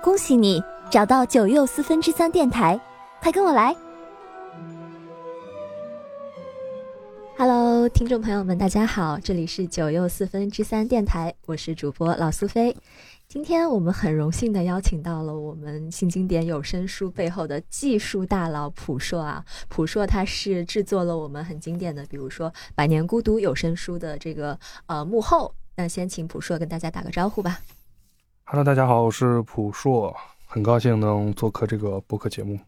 恭喜你找到九又四分之三电台，快跟我来！Hello，听众朋友们，大家好，这里是九又四分之三电台，我是主播老苏菲。今天我们很荣幸的邀请到了我们新经典有声书背后的技术大佬朴硕啊，朴硕他是制作了我们很经典的，比如说《百年孤独》有声书的这个呃幕后。那先请朴硕跟大家打个招呼吧。Hello，大家好，我是朴硕，很高兴能做客这个播客节目。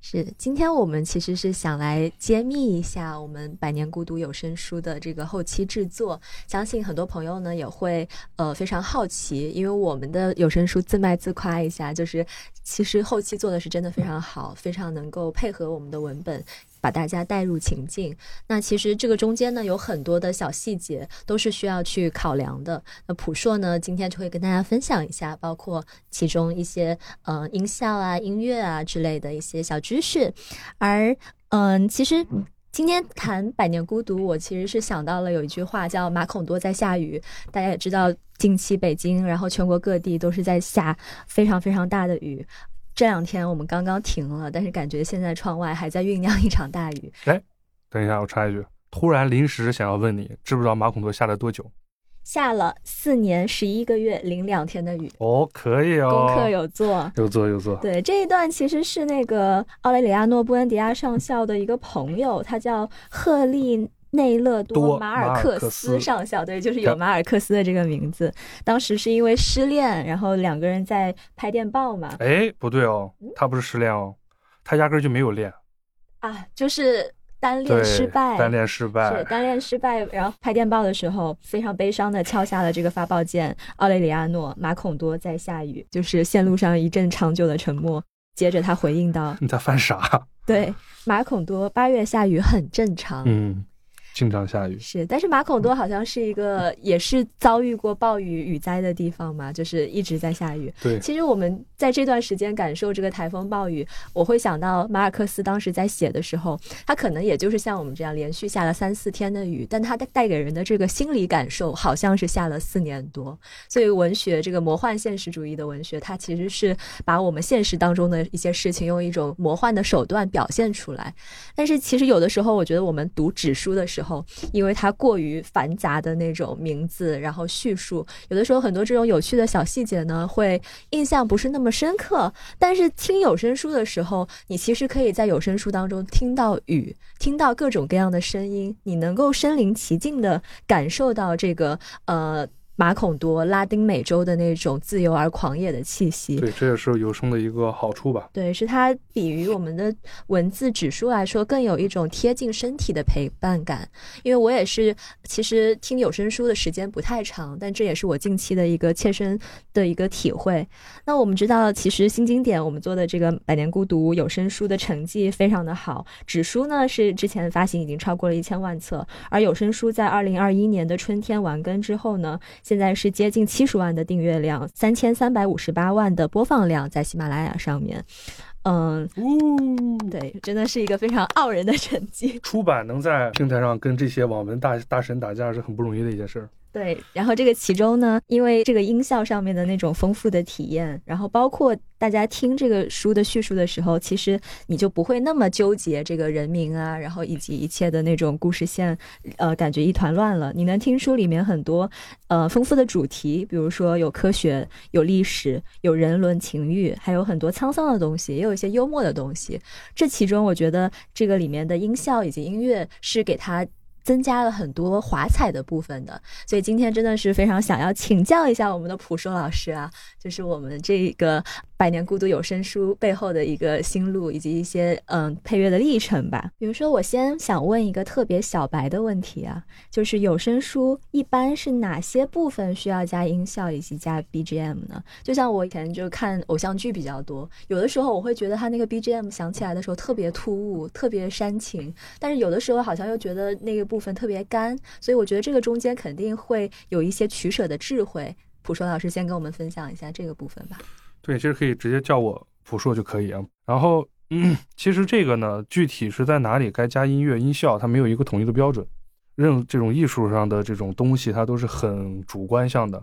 是，今天我们其实是想来揭秘一下我们《百年孤独》有声书的这个后期制作。相信很多朋友呢也会呃非常好奇，因为我们的有声书自卖自夸一下，就是其实后期做的是真的非常好，非常能够配合我们的文本。把大家带入情境，那其实这个中间呢有很多的小细节都是需要去考量的。那朴硕呢今天就会跟大家分享一下，包括其中一些呃音效啊、音乐啊之类的一些小知识。而嗯，其实今天谈《百年孤独》，我其实是想到了有一句话叫“马孔多在下雨”。大家也知道，近期北京，然后全国各地都是在下非常非常大的雨。这两天我们刚刚停了，但是感觉现在窗外还在酝酿一场大雨。哎，等一下，我插一句，突然临时想要问你，知不知道马孔多下了多久？下了四年十一个月零两天的雨。哦，可以哦，功课有做，有做有做。对，这一段其实是那个奥雷里亚诺·布恩迪亚上校的一个朋友，他叫赫利。内勒多马尔克斯上校，对，就是有马尔克斯的这个名字。当时是因为失恋，然后两个人在拍电报嘛。哎，不对哦，他不是失恋哦，他压根就没有恋啊，就是单恋失败，单恋失败，是单恋失败。然后拍电报的时候，非常悲伤的敲下了这个发报键。奥雷里亚诺马孔多在下雨，就是线路上一阵长久的沉默。接着他回应道：“你在犯傻？”对，马孔多八月下雨很正常。嗯。经常下雨是，但是马孔多好像是一个 也是遭遇过暴雨雨灾的地方嘛，就是一直在下雨。对，其实我们在这段时间感受这个台风暴雨，我会想到马尔克斯当时在写的时候，他可能也就是像我们这样连续下了三四天的雨，但他带给人的这个心理感受好像是下了四年多。所以文学这个魔幻现实主义的文学，它其实是把我们现实当中的一些事情用一种魔幻的手段表现出来。但是其实有的时候，我觉得我们读纸书的时候。时候，因为它过于繁杂的那种名字，然后叙述，有的时候很多这种有趣的小细节呢，会印象不是那么深刻。但是听有声书的时候，你其实可以在有声书当中听到雨，听到各种各样的声音，你能够身临其境的感受到这个呃。马孔多拉丁美洲的那种自由而狂野的气息，对，这也是有声的一个好处吧？对，是它比于我们的文字指书来说，更有一种贴近身体的陪伴感。因为我也是，其实听有声书的时间不太长，但这也是我近期的一个切身的一个体会。那我们知道，其实新经典我们做的这个《百年孤独》有声书的成绩非常的好，纸书呢是之前发行已经超过了一千万册，而有声书在二零二一年的春天完更之后呢。现在是接近七十万的订阅量，三千三百五十八万的播放量在喜马拉雅上面，嗯，对，真的是一个非常傲人的成绩。出版能在平台上跟这些网文大大神打架是很不容易的一件事儿。对，然后这个其中呢，因为这个音效上面的那种丰富的体验，然后包括大家听这个书的叙述的时候，其实你就不会那么纠结这个人名啊，然后以及一切的那种故事线，呃，感觉一团乱了。你能听出里面很多呃丰富的主题，比如说有科学、有历史、有人伦情欲，还有很多沧桑的东西，也有一些幽默的东西。这其中，我觉得这个里面的音效以及音乐是给他。增加了很多华彩的部分的，所以今天真的是非常想要请教一下我们的朴硕老师啊，就是我们这个。百年孤独有声书背后的一个心路，以及一些嗯配乐的历程吧。比如说，我先想问一个特别小白的问题啊，就是有声书一般是哪些部分需要加音效以及加 BGM 呢？就像我以前就看偶像剧比较多，有的时候我会觉得它那个 BGM 响起来的时候特别突兀，特别煽情，但是有的时候好像又觉得那个部分特别干，所以我觉得这个中间肯定会有一些取舍的智慧。朴硕老师先跟我们分享一下这个部分吧。对，其实可以直接叫我朴硕就可以啊。然后，嗯，其实这个呢，具体是在哪里该加音乐音效，它没有一个统一的标准。任这种艺术上的这种东西，它都是很主观向的。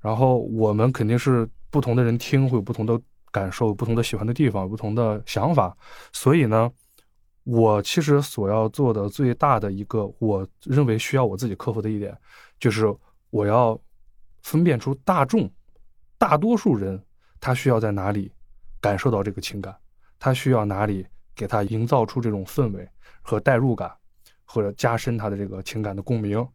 然后我们肯定是不同的人听会有不同的感受，不同的喜欢的地方，不同的想法。所以呢，我其实所要做的最大的一个，我认为需要我自己克服的一点，就是我要分辨出大众、大多数人他需要在哪里感受到这个情感，他需要哪里给他营造出这种氛围和代入感，或者加深他的这个情感的共鸣，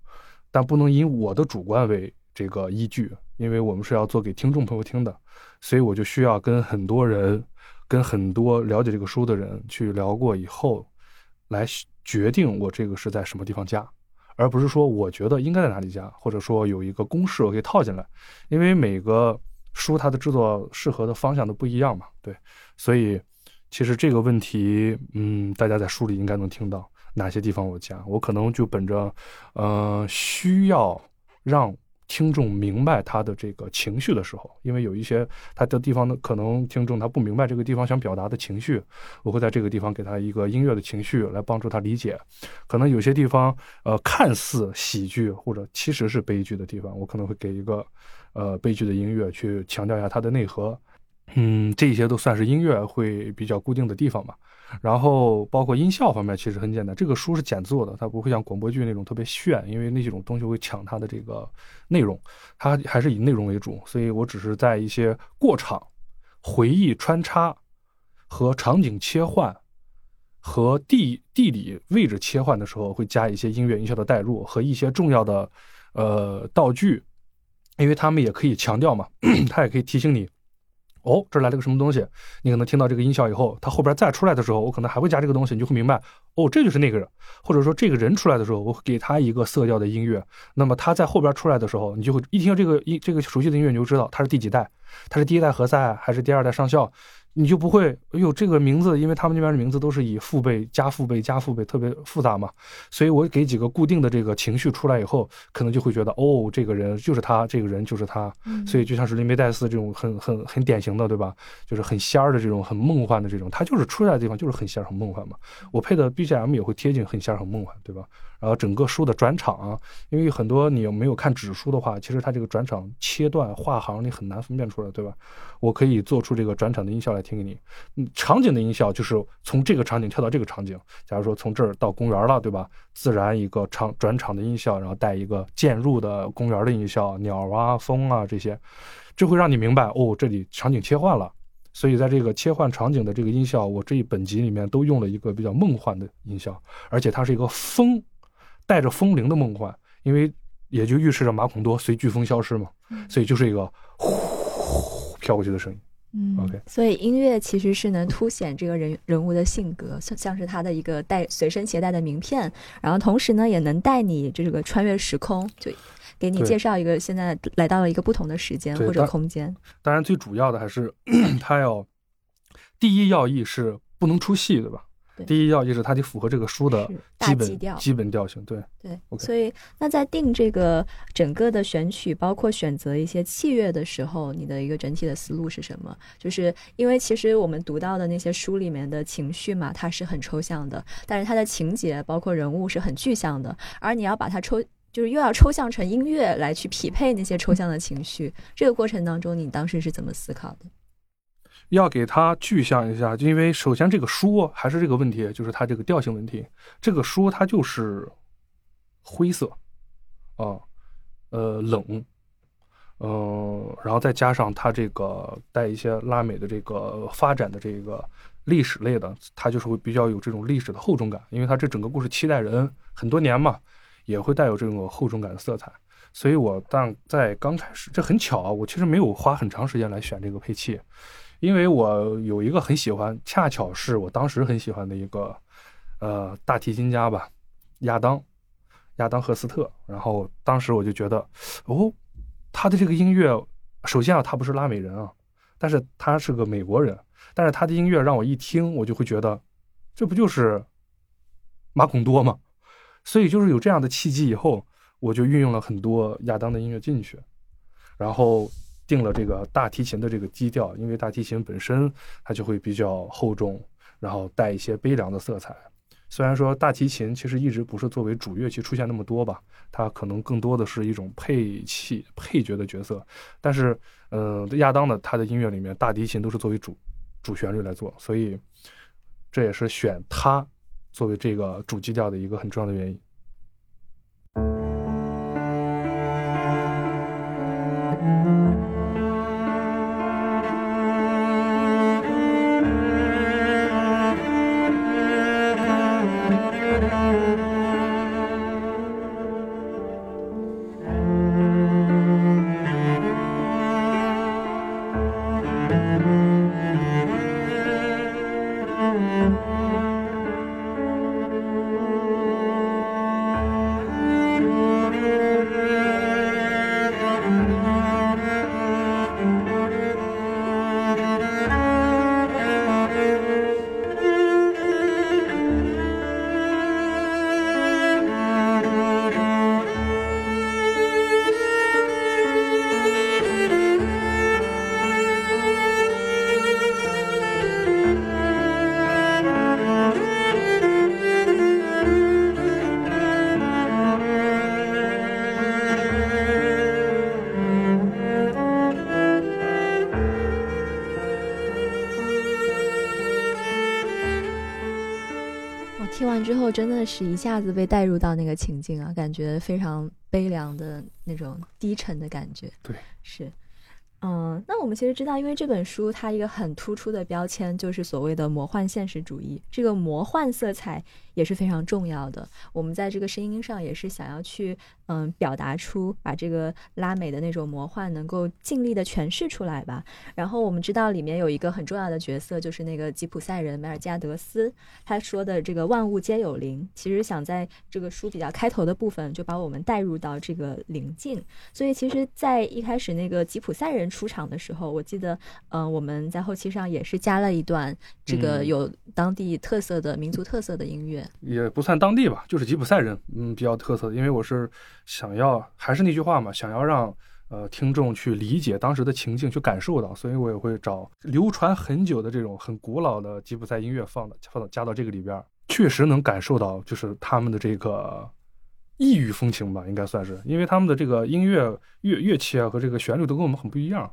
但不能以我的主观为这个依据。因为我们是要做给听众朋友听的，所以我就需要跟很多人，跟很多了解这个书的人去聊过以后，来决定我这个是在什么地方加，而不是说我觉得应该在哪里加，或者说有一个公式我可以套进来。因为每个书它的制作适合的方向都不一样嘛，对，所以其实这个问题，嗯，大家在书里应该能听到哪些地方我加，我可能就本着，呃，需要让。听众明白他的这个情绪的时候，因为有一些他的地方呢，可能听众他不明白这个地方想表达的情绪，我会在这个地方给他一个音乐的情绪来帮助他理解。可能有些地方，呃，看似喜剧或者其实是悲剧的地方，我可能会给一个，呃，悲剧的音乐去强调一下它的内核。嗯，这些都算是音乐会比较固定的地方吧。然后包括音效方面，其实很简单。这个书是简做的，它不会像广播剧那种特别炫，因为那几种东西会抢它的这个内容。它还是以内容为主，所以我只是在一些过场、回忆穿插和场景切换和地地理位置切换的时候，会加一些音乐音效的代入和一些重要的呃道具，因为他们也可以强调嘛，它也可以提醒你。哦，这来了个什么东西？你可能听到这个音效以后，它后边再出来的时候，我可能还会加这个东西，你就会明白，哦，这就是那个人，或者说这个人出来的时候，我给他一个色调的音乐。那么他在后边出来的时候，你就会一听到这个音，这个熟悉的音乐，你就知道他是第几代，他是第一代何塞还是第二代上校。你就不会，哎呦，这个名字，因为他们那边的名字都是以父辈加父辈加父辈，特别复杂嘛，所以我给几个固定的这个情绪出来以后，可能就会觉得，哦，这个人就是他，这个人就是他，所以就像是林梅黛斯这种很很很典型的，对吧？就是很仙儿的这种很梦幻的这种，他就是出来的地方就是很仙儿很梦幻嘛。我配的 BGM 也会贴近很仙儿很梦幻，对吧？然后整个书的转场啊，因为很多你没有看纸书的话，其实它这个转场切断画行你很难分辨出来，对吧？我可以做出这个转场的音效来听给你。嗯，场景的音效就是从这个场景跳到这个场景。假如说从这儿到公园了，对吧？自然一个场转场的音效，然后带一个渐入的公园的音效，鸟啊、风啊这些，这会让你明白哦，这里场景切换了。所以在这个切换场景的这个音效，我这一本集里面都用了一个比较梦幻的音效，而且它是一个风。带着风铃的梦幻，因为也就预示着马孔多随飓风消失嘛，所以就是一个呼飘过去的声音。嗯，OK。所以音乐其实是能凸显这个人人物的性格，像像是他的一个带随身携带的名片，然后同时呢也能带你这个穿越时空，就给你介绍一个现在来到了一个不同的时间或者空间。当然，最主要的还是 他要第一要义是不能出戏，对吧？第一要义是它得符合这个书的基本基本调性，对对，OK。所以那在定这个整个的选曲，包括选择一些器乐的时候，你的一个整体的思路是什么？就是因为其实我们读到的那些书里面的情绪嘛，它是很抽象的，但是它的情节包括人物是很具象的，而你要把它抽，就是又要抽象成音乐来去匹配那些抽象的情绪，这个过程当中，你当时是怎么思考的？要给它具象一下，因为首先这个书还是这个问题，就是它这个调性问题。这个书它就是灰色，啊，呃，冷，嗯，然后再加上它这个带一些拉美的这个发展的这个历史类的，它就是会比较有这种历史的厚重感，因为它这整个故事七代人很多年嘛，也会带有这种厚重感的色彩。所以我当在刚开始，这很巧啊，我其实没有花很长时间来选这个配器。因为我有一个很喜欢，恰巧是我当时很喜欢的一个，呃，大提琴家吧，亚当，亚当赫斯特。然后当时我就觉得，哦，他的这个音乐，首先啊，他不是拉美人啊，但是他是个美国人，但是他的音乐让我一听，我就会觉得，这不就是马孔多吗？所以就是有这样的契机以后，我就运用了很多亚当的音乐进去，然后。定了这个大提琴的这个基调，因为大提琴本身它就会比较厚重，然后带一些悲凉的色彩，虽然说大提琴其实一直不是作为主乐器出现那么多吧，它可能更多的是一种配器、配角的角色。但是，呃，亚当的他的音乐里面，大提琴都是作为主主旋律来做，所以这也是选他作为这个主基调的一个很重要的原因。之后真的是一下子被带入到那个情境啊，感觉非常悲凉的那种低沉的感觉。对，是。嗯，那我们其实知道，因为这本书它一个很突出的标签就是所谓的魔幻现实主义，这个魔幻色彩也是非常重要的。我们在这个声音上也是想要去嗯表达出，把这个拉美的那种魔幻能够尽力的诠释出来吧。然后我们知道里面有一个很重要的角色，就是那个吉普赛人梅尔加德斯，他说的这个万物皆有灵，其实想在这个书比较开头的部分就把我们带入到这个灵境。所以其实，在一开始那个吉普赛人。出场的时候，我记得，嗯，我们在后期上也是加了一段这个有当地特色的民族特色的音乐，也不算当地吧，就是吉普赛人，嗯，比较特色的。因为我是想要，还是那句话嘛，想要让呃听众去理解当时的情境，去感受到，所以我也会找流传很久的这种很古老的吉普赛音乐放的，放到加到这个里边，确实能感受到，就是他们的这个。异域风情吧，应该算是，因为他们的这个音乐乐乐器啊和这个旋律都跟我们很不一样，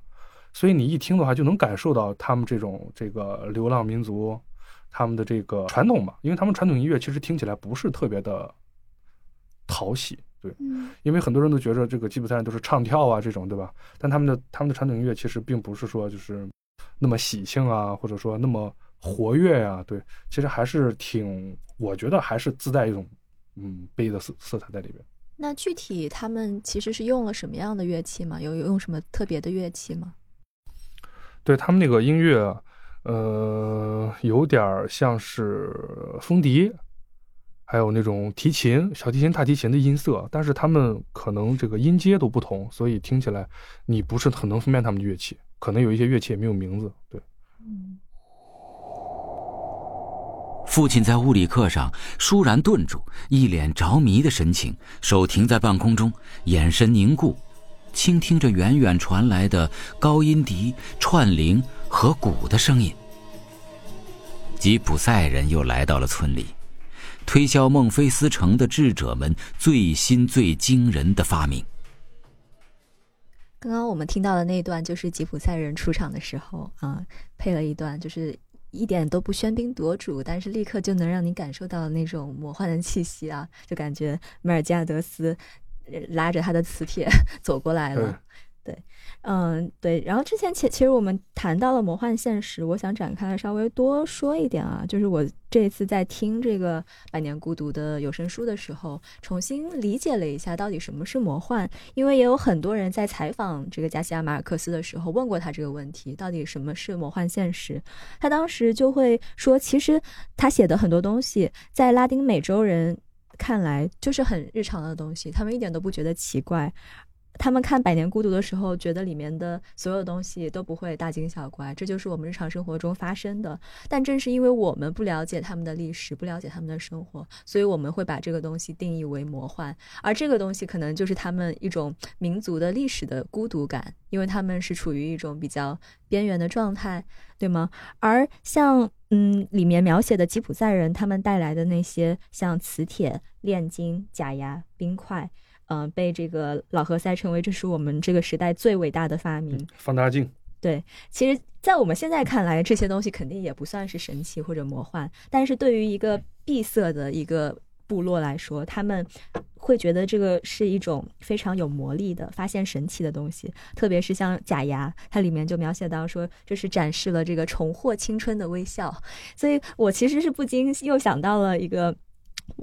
所以你一听的话就能感受到他们这种这个流浪民族，他们的这个传统吧，因为他们传统音乐其实听起来不是特别的讨喜，对，因为很多人都觉着这个吉普赛人都是唱跳啊这种，对吧？但他们的他们的传统音乐其实并不是说就是那么喜庆啊，或者说那么活跃呀，对，其实还是挺，我觉得还是自带一种。嗯，悲的色色彩在里边。那具体他们其实是用了什么样的乐器吗？有有用什么特别的乐器吗？对他们那个音乐，呃，有点像是风笛，还有那种提琴、小提琴、大提琴的音色，但是他们可能这个音阶都不同，所以听起来你不是很能分辨他们的乐器。可能有一些乐器也没有名字。对，父亲在物理课上倏然顿住，一脸着迷的神情，手停在半空中，眼神凝固，倾听着远远传来的高音笛、串铃和鼓的声音。吉普赛人又来到了村里，推销孟菲斯城的智者们最新最惊人的发明。刚刚我们听到的那段就是吉普赛人出场的时候啊，配了一段就是。一点都不喧宾夺主，但是立刻就能让你感受到那种魔幻的气息啊！就感觉梅尔加德斯拉着他的磁铁 走过来了。对，嗯，对。然后之前其其实我们谈到了魔幻现实，我想展开稍微多说一点啊，就是我这次在听这个《百年孤独》的有声书的时候，重新理解了一下到底什么是魔幻。因为也有很多人在采访这个加西亚马尔克斯的时候问过他这个问题，到底什么是魔幻现实？他当时就会说，其实他写的很多东西，在拉丁美洲人看来就是很日常的东西，他们一点都不觉得奇怪。他们看《百年孤独》的时候，觉得里面的所有东西都不会大惊小怪，这就是我们日常生活中发生的。但正是因为我们不了解他们的历史，不了解他们的生活，所以我们会把这个东西定义为魔幻。而这个东西可能就是他们一种民族的历史的孤独感，因为他们是处于一种比较边缘的状态，对吗？而像嗯，里面描写的吉普赛人他们带来的那些像磁铁、炼金、假牙、冰块，嗯，被这个老何塞称为这是我们这个时代最伟大的发明。放大镜，对，其实，在我们现在看来，这些东西肯定也不算是神奇或者魔幻，但是对于一个闭塞的一个部落来说，他们会觉得这个是一种非常有魔力的发现神奇的东西，特别是像假牙，它里面就描写到说，这是展示了这个重获青春的微笑，所以我其实是不禁又想到了一个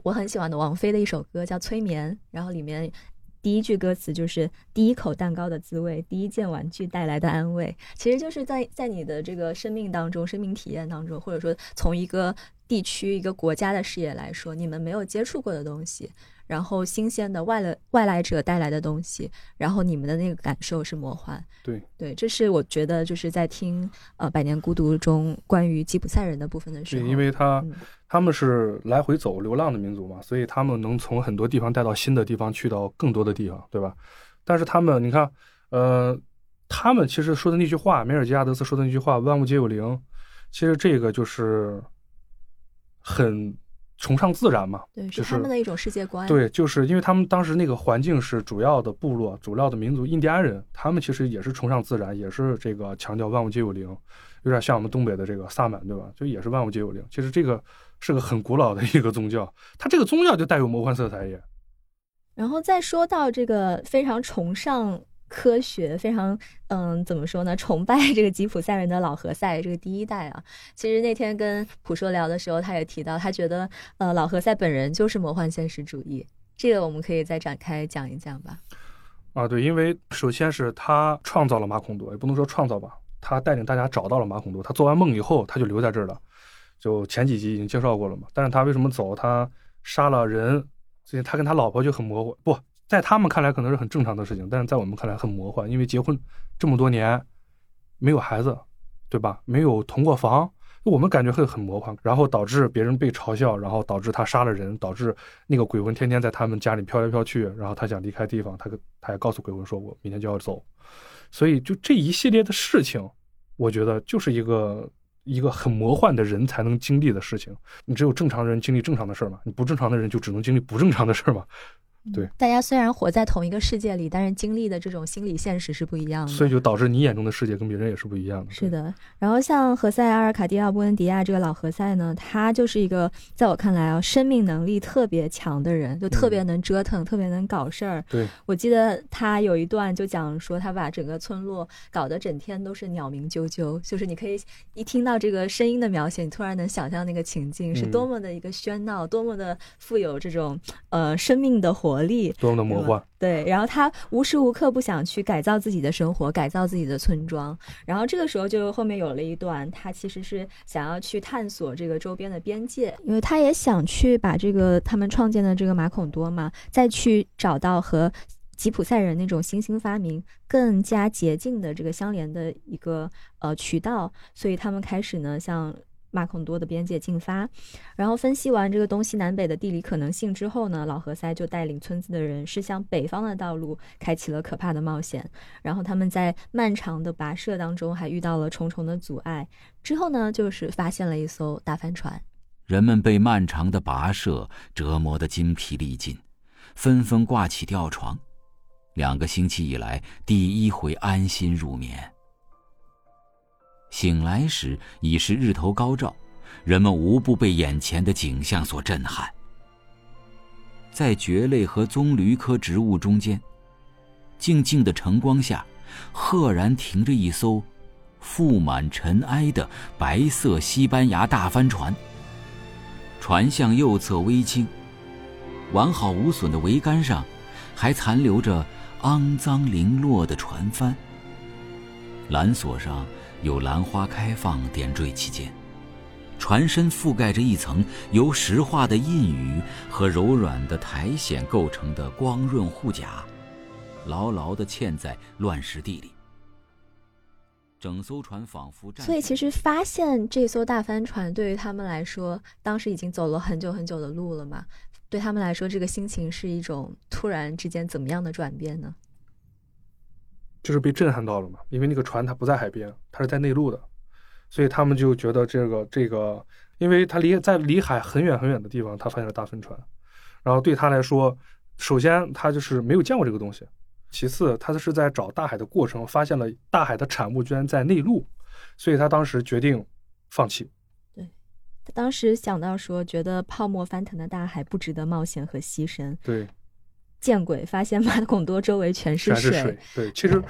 我很喜欢的王菲的一首歌，叫《催眠》，然后里面。第一句歌词就是“第一口蛋糕的滋味，第一件玩具带来的安慰”，其实就是在在你的这个生命当中、生命体验当中，或者说从一个地区、一个国家的视野来说，你们没有接触过的东西。然后新鲜的外来外来者带来的东西，然后你们的那个感受是魔幻。对对，这是我觉得就是在听呃《百年孤独》中关于吉普赛人的部分的时候。对，因为他他们是来回走流浪的民族嘛，所以他们能从很多地方带到新的地方，去到更多的地方，对吧？但是他们，你看，呃，他们其实说的那句话，梅尔吉亚德斯说的那句话“万物皆有灵”，其实这个就是很。崇尚自然嘛，对，是他们的一种世界观。对，就是因为他们当时那个环境是主要的部落、主要的民族印第安人，他们其实也是崇尚自然，也是这个强调万物皆有灵，有点像我们东北的这个萨满，对吧？就也是万物皆有灵。其实这个是个很古老的一个宗教，它这个宗教就带有魔幻色彩也。然后再说到这个非常崇尚。科学非常，嗯，怎么说呢？崇拜这个吉普赛人的老何塞这个第一代啊。其实那天跟普说聊的时候，他也提到，他觉得，呃，老何塞本人就是魔幻现实主义。这个我们可以再展开讲一讲吧。啊，对，因为首先是他创造了马孔多，也不能说创造吧，他带领大家找到了马孔多。他做完梦以后，他就留在这儿了。就前几集已经介绍过了嘛。但是他为什么走？他杀了人，所以他跟他老婆就很模糊。不。在他们看来可能是很正常的事情，但是在我们看来很魔幻，因为结婚这么多年没有孩子，对吧？没有同过房，我们感觉会很魔幻，然后导致别人被嘲笑，然后导致他杀了人，导致那个鬼魂天天在他们家里飘来飘去，然后他想离开地方，他他也告诉鬼魂说：“我明天就要走。”所以就这一系列的事情，我觉得就是一个一个很魔幻的人才能经历的事情。你只有正常人经历正常的事儿嘛？你不正常的人就只能经历不正常的事儿嘛？对，大家虽然活在同一个世界里，但是经历的这种心理现实是不一样的，所以就导致你眼中的世界跟别人也是不一样的。是的，然后像何塞·阿尔卡蒂奥·布恩迪亚这个老何塞呢，他就是一个在我看来啊，生命能力特别强的人，就特别能折腾，特别能搞事儿。对，我记得他有一段就讲说，他把整个村落搞得整天都是鸟鸣啾啾，就是你可以一听到这个声音的描写，你突然能想象那个情境是多么的一个喧闹，多么的富有这种呃生命的活。魔力多么的魔幻，对。然后他无时无刻不想去改造自己的生活，改造自己的村庄。然后这个时候就后面有了一段，他其实是想要去探索这个周边的边界，因为他也想去把这个他们创建的这个马孔多嘛，再去找到和吉普赛人那种新兴发明更加捷径的这个相连的一个呃渠道。所以他们开始呢，像。马孔多的边界进发，然后分析完这个东西南北的地理可能性之后呢，老何塞就带领村子的人是向北方的道路开启了可怕的冒险。然后他们在漫长的跋涉当中还遇到了重重的阻碍。之后呢，就是发现了一艘大帆船。人们被漫长的跋涉折磨得筋疲力尽，纷纷挂起吊床。两个星期以来，第一回安心入眠。醒来时已是日头高照，人们无不被眼前的景象所震撼。在蕨类和棕榈科植物中间，静静的晨光下，赫然停着一艘覆满尘埃的白色西班牙大帆船。船向右侧微倾，完好无损的桅杆上，还残留着肮脏零落的船帆。缆索上。有兰花开放点缀其间，船身覆盖着一层由石化的印鱼和柔软的苔藓构成的光润护甲，牢牢地嵌在乱石地里。整艘船仿佛……所以，其实发现这艘大帆船对于他们来说，当时已经走了很久很久的路了嘛？对他们来说，这个心情是一种突然之间怎么样的转变呢？就是被震撼到了嘛，因为那个船它不在海边，它是在内陆的，所以他们就觉得这个这个，因为他离在离海很远很远的地方，他发现了大帆船，然后对他来说，首先他就是没有见过这个东西，其次他是在找大海的过程发现了大海的产物居然在内陆，所以他当时决定放弃。对，他当时想到说，觉得泡沫翻腾的大海不值得冒险和牺牲。对，见鬼！发现马孔多周围全是水。对，其实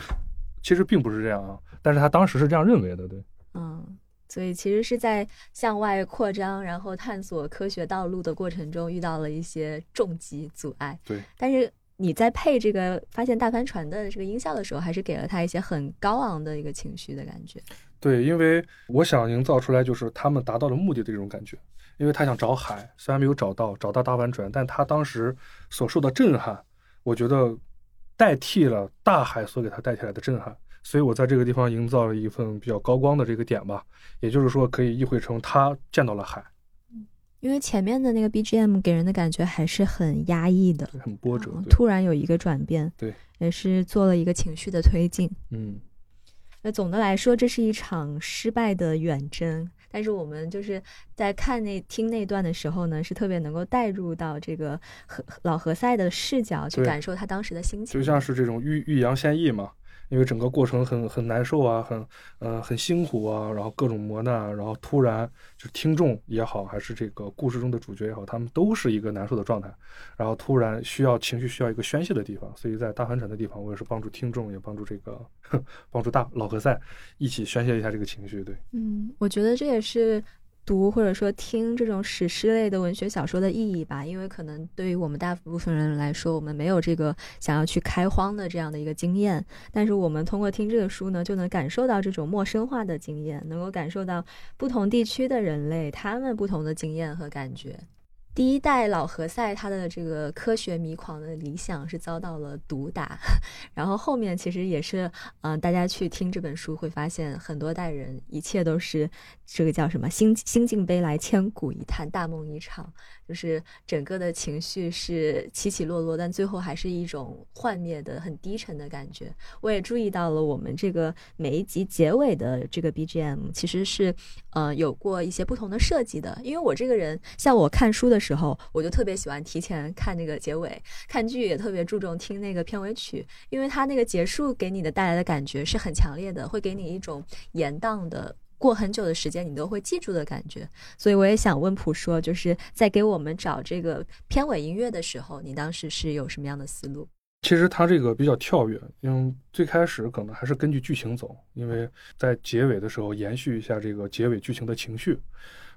其实并不是这样啊，但是他当时是这样认为的。对。嗯，所以其实是在向外扩张，然后探索科学道路的过程中遇到了一些重击阻碍。对，但是你在配这个发现大帆船的这个音效的时候，还是给了他一些很高昂的一个情绪的感觉。对，因为我想营造出来就是他们达到了目的的这种感觉，因为他想找海，虽然没有找到，找到大帆船，但他当时所受的震撼，我觉得代替了大海所给他带起来的震撼。所以我在这个地方营造了一份比较高光的这个点吧，也就是说可以意会成他见到了海。因为前面的那个 BGM 给人的感觉还是很压抑的，很波折。突然有一个转变，对，也是做了一个情绪的推进。嗯，那总的来说，这是一场失败的远征。但是我们就是在看那听那段的时候呢，是特别能够带入到这个何老何塞的视角去感受他当时的心情，就像是这种欲欲扬先抑嘛。因为整个过程很很难受啊，很呃很辛苦啊，然后各种磨难，然后突然就听众也好，还是这个故事中的主角也好，他们都是一个难受的状态，然后突然需要情绪需要一个宣泄的地方，所以在大帆船的地方，我也是帮助听众，也帮助这个 帮助大老何赛一起宣泄一下这个情绪。对，嗯，我觉得这也是。读或者说听这种史诗类的文学小说的意义吧，因为可能对于我们大部分人来说，我们没有这个想要去开荒的这样的一个经验，但是我们通过听这个书呢，就能感受到这种陌生化的经验，能够感受到不同地区的人类他们不同的经验和感觉。第一代老何塞他的这个科学迷狂的理想是遭到了毒打，然后后面其实也是，嗯，大家去听这本书会发现，很多代人一切都是这个叫什么“心心境悲来千古一叹，大梦一场”。就是整个的情绪是起起落落，但最后还是一种幻灭的很低沉的感觉。我也注意到了，我们这个每一集结尾的这个 BGM 其实是，呃，有过一些不同的设计的。因为我这个人，像我看书的时候，我就特别喜欢提前看那个结尾，看剧也特别注重听那个片尾曲，因为它那个结束给你的带来的感觉是很强烈的，会给你一种延宕的。过很久的时间，你都会记住的感觉。所以我也想问普说，就是在给我们找这个片尾音乐的时候，你当时是有什么样的思路？其实它这个比较跳跃，因为最开始可能还是根据剧情走，因为在结尾的时候延续一下这个结尾剧情的情绪，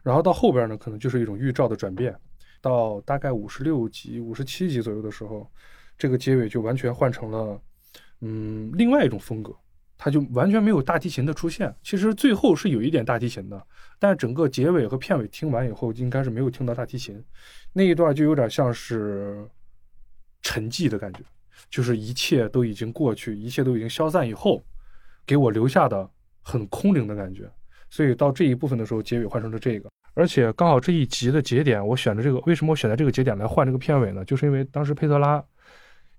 然后到后边呢，可能就是一种预兆的转变。到大概五十六集、五十七集左右的时候，这个结尾就完全换成了嗯另外一种风格。它就完全没有大提琴的出现，其实最后是有一点大提琴的，但整个结尾和片尾听完以后，应该是没有听到大提琴，那一段就有点像是沉寂的感觉，就是一切都已经过去，一切都已经消散以后，给我留下的很空灵的感觉。所以到这一部分的时候，结尾换成了这个，而且刚好这一集的节点，我选的这个，为什么我选择这个节点来换这个片尾呢？就是因为当时佩特拉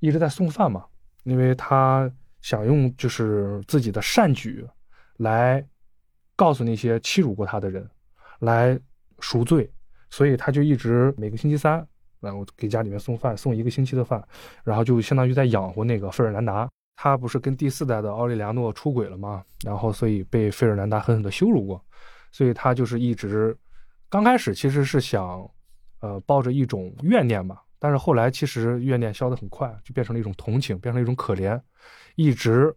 一直在送饭嘛，因为他。想用就是自己的善举，来告诉那些欺辱过他的人，来赎罪，所以他就一直每个星期三，然后给家里面送饭，送一个星期的饭，然后就相当于在养活那个费尔南达。他不是跟第四代的奥利良诺出轨了吗？然后所以被费尔南达狠狠的羞辱过，所以他就是一直刚开始其实是想，呃，抱着一种怨念吧，但是后来其实怨念消得很快，就变成了一种同情，变成了一种可怜。一直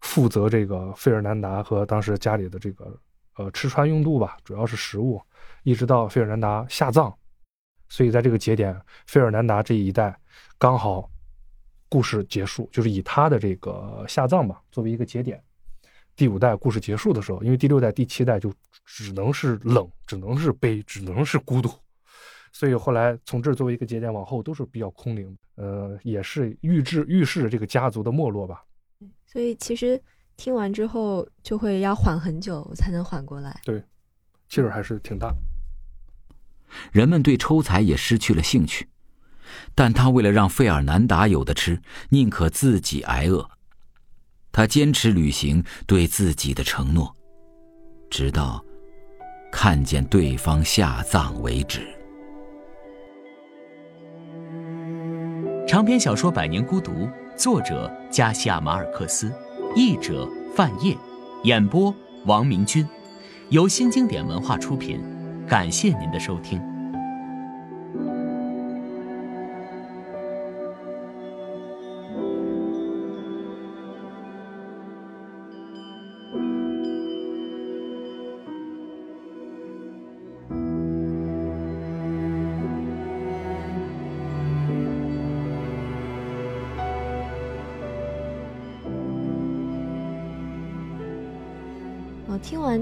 负责这个费尔南达和当时家里的这个呃吃穿用度吧，主要是食物，一直到费尔南达下葬，所以在这个节点，费尔南达这一代刚好故事结束，就是以他的这个下葬吧作为一个节点。第五代故事结束的时候，因为第六代、第七代就只能是冷，只能是悲，只能是孤独。所以后来从这儿作为一个节点往后都是比较空灵，呃，也是预示预示这个家族的没落吧。所以其实听完之后就会要缓很久才能缓过来。对，劲儿还是挺大。人们对抽财也失去了兴趣，但他为了让费尔南达有的吃，宁可自己挨饿。他坚持履行对自己的承诺。直到看见对方下葬为止。长篇小说《百年孤独》，作者加西亚马尔克斯，译者范晔，演播王明君，由新经典文化出品。感谢您的收听。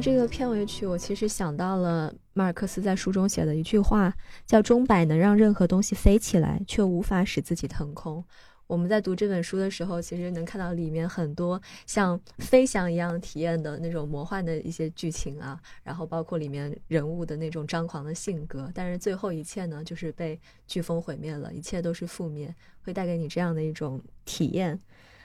这个片尾曲，我其实想到了马尔克斯在书中写的一句话，叫“钟摆能让任何东西飞起来，却无法使自己腾空”。我们在读这本书的时候，其实能看到里面很多像飞翔一样体验的那种魔幻的一些剧情啊，然后包括里面人物的那种张狂的性格。但是最后一切呢，就是被飓风毁灭了，一切都是负面，会带给你这样的一种体验。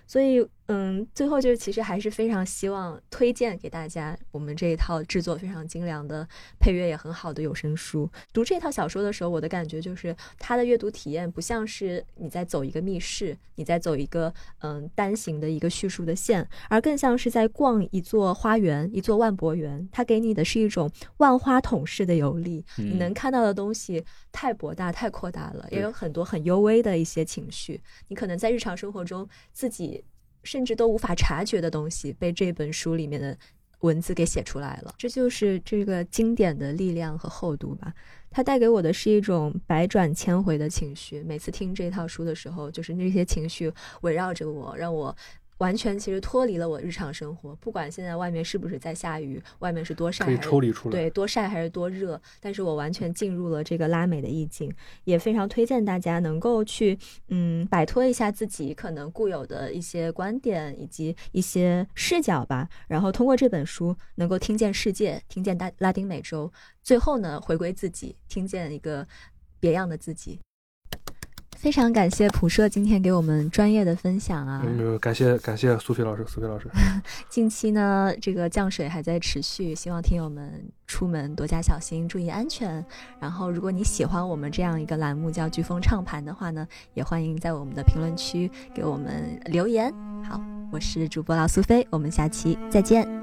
所以，嗯，最后就是其实还是非常希望推荐给大家我们这一套制作非常精良的、配乐也很好的有声书。读这套小说的时候，我的感觉就是它的阅读体验不像是你在走一个密室，你在走一个嗯单行的一个叙述的线，而更像是在逛一座花园、一座万博园。它给你的是一种万花筒式的游历，你能看到的东西太博大、太扩大了，也有很多很幽微的一些情绪。你可能在日常生活中自己。甚至都无法察觉的东西，被这本书里面的文字给写出来了。这就是这个经典的力量和厚度吧。它带给我的是一种百转千回的情绪。每次听这套书的时候，就是那些情绪围绕着我，让我。完全其实脱离了我日常生活，不管现在外面是不是在下雨，外面是多晒，可以抽离出来，对，多晒还是多热，但是我完全进入了这个拉美的意境，也非常推荐大家能够去，嗯，摆脱一下自己可能固有的一些观点以及一些视角吧，然后通过这本书能够听见世界，听见大拉丁美洲，最后呢回归自己，听见一个别样的自己。非常感谢普社今天给我们专业的分享啊！感谢感谢苏菲老师，苏菲老师。近期呢，这个降水还在持续，希望听友们出门多加小心，注意安全。然后，如果你喜欢我们这样一个栏目叫“飓风唱盘”的话呢，也欢迎在我们的评论区给我们留言。好，我是主播老苏菲，我们下期再见。